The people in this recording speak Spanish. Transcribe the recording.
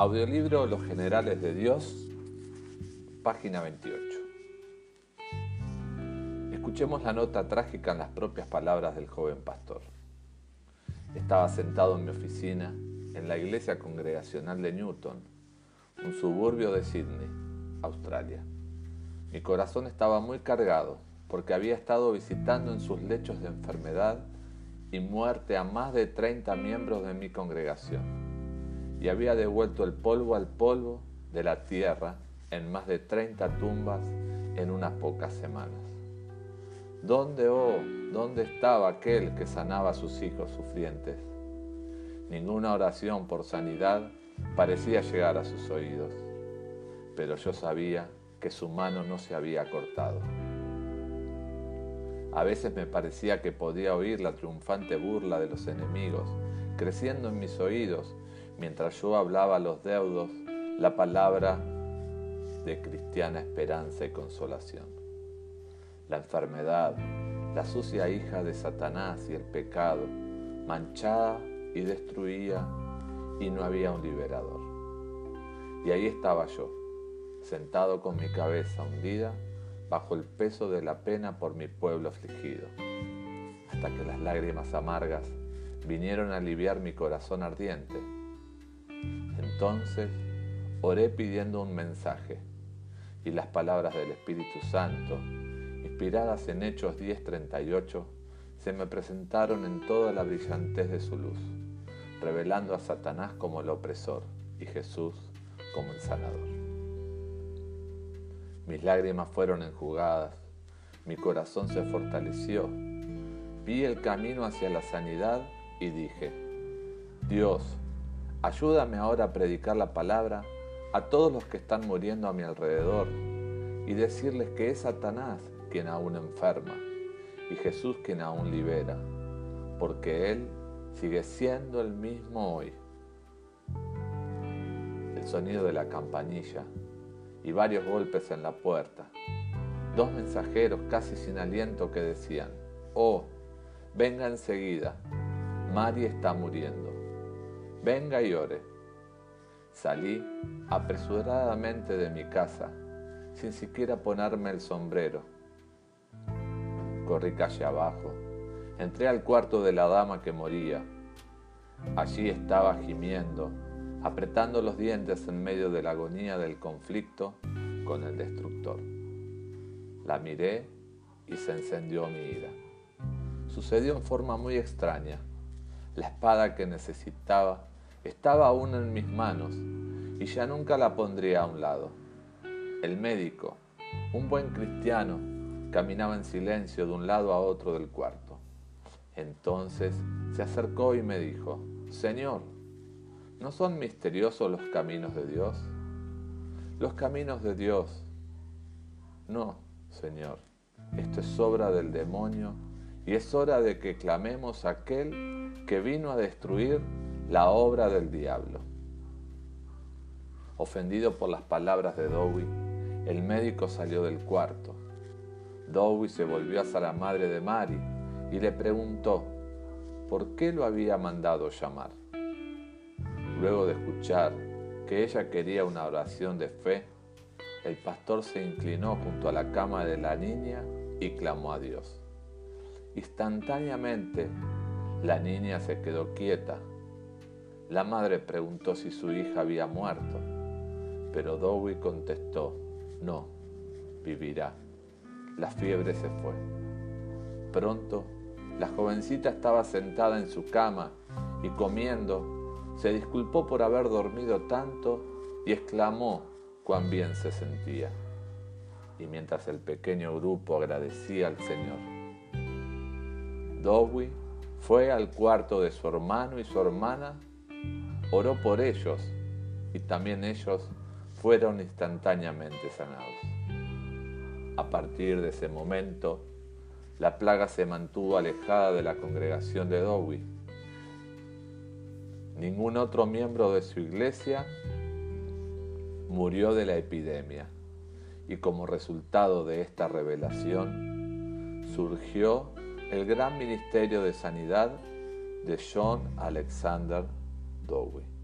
Audiolibro Los Generales de Dios, página 28. Escuchemos la nota trágica en las propias palabras del joven pastor. Estaba sentado en mi oficina en la iglesia congregacional de Newton, un suburbio de Sydney, Australia. Mi corazón estaba muy cargado porque había estado visitando en sus lechos de enfermedad y muerte a más de 30 miembros de mi congregación y había devuelto el polvo al polvo de la tierra en más de 30 tumbas en unas pocas semanas. ¿Dónde, oh, dónde estaba aquel que sanaba a sus hijos sufrientes? Ninguna oración por sanidad parecía llegar a sus oídos, pero yo sabía que su mano no se había cortado. A veces me parecía que podía oír la triunfante burla de los enemigos, creciendo en mis oídos, mientras yo hablaba a los deudos la palabra de cristiana esperanza y consolación. La enfermedad, la sucia hija de Satanás y el pecado, manchada y destruía y no había un liberador. Y ahí estaba yo, sentado con mi cabeza hundida bajo el peso de la pena por mi pueblo afligido, hasta que las lágrimas amargas vinieron a aliviar mi corazón ardiente. Entonces oré pidiendo un mensaje y las palabras del Espíritu Santo, inspiradas en Hechos 10:38, se me presentaron en toda la brillantez de su luz revelando a Satanás como el opresor y Jesús como el sanador. Mis lágrimas fueron enjugadas, mi corazón se fortaleció, vi el camino hacia la sanidad y dije, Dios, ayúdame ahora a predicar la palabra a todos los que están muriendo a mi alrededor y decirles que es Satanás quien aún enferma y Jesús quien aún libera, porque Él sigue siendo el mismo hoy. El sonido de la campanilla y varios golpes en la puerta. Dos mensajeros casi sin aliento que decían, oh, venga enseguida, Mari está muriendo. Venga y ore. Salí apresuradamente de mi casa, sin siquiera ponerme el sombrero. Corrí calle abajo Entré al cuarto de la dama que moría. Allí estaba gimiendo, apretando los dientes en medio de la agonía del conflicto con el destructor. La miré y se encendió mi ira. Sucedió en forma muy extraña. La espada que necesitaba estaba aún en mis manos y ya nunca la pondría a un lado. El médico, un buen cristiano, caminaba en silencio de un lado a otro del cuarto. Entonces se acercó y me dijo, Señor, ¿no son misteriosos los caminos de Dios? Los caminos de Dios. No, Señor, esto es obra del demonio y es hora de que clamemos a aquel que vino a destruir la obra del diablo. Ofendido por las palabras de Dowie, el médico salió del cuarto. Dowie se volvió hacia la madre de Mary y le preguntó por qué lo había mandado llamar. Luego de escuchar que ella quería una oración de fe, el pastor se inclinó junto a la cama de la niña y clamó a Dios. Instantáneamente, la niña se quedó quieta. La madre preguntó si su hija había muerto, pero Dowie contestó, no, vivirá. La fiebre se fue. Pronto la jovencita estaba sentada en su cama y comiendo, se disculpó por haber dormido tanto y exclamó cuán bien se sentía. Y mientras el pequeño grupo agradecía al Señor, Dowie fue al cuarto de su hermano y su hermana, oró por ellos y también ellos fueron instantáneamente sanados. A partir de ese momento, la plaga se mantuvo alejada de la congregación de Dowie. Ningún otro miembro de su iglesia murió de la epidemia y como resultado de esta revelación surgió el gran ministerio de sanidad de John Alexander Dowie.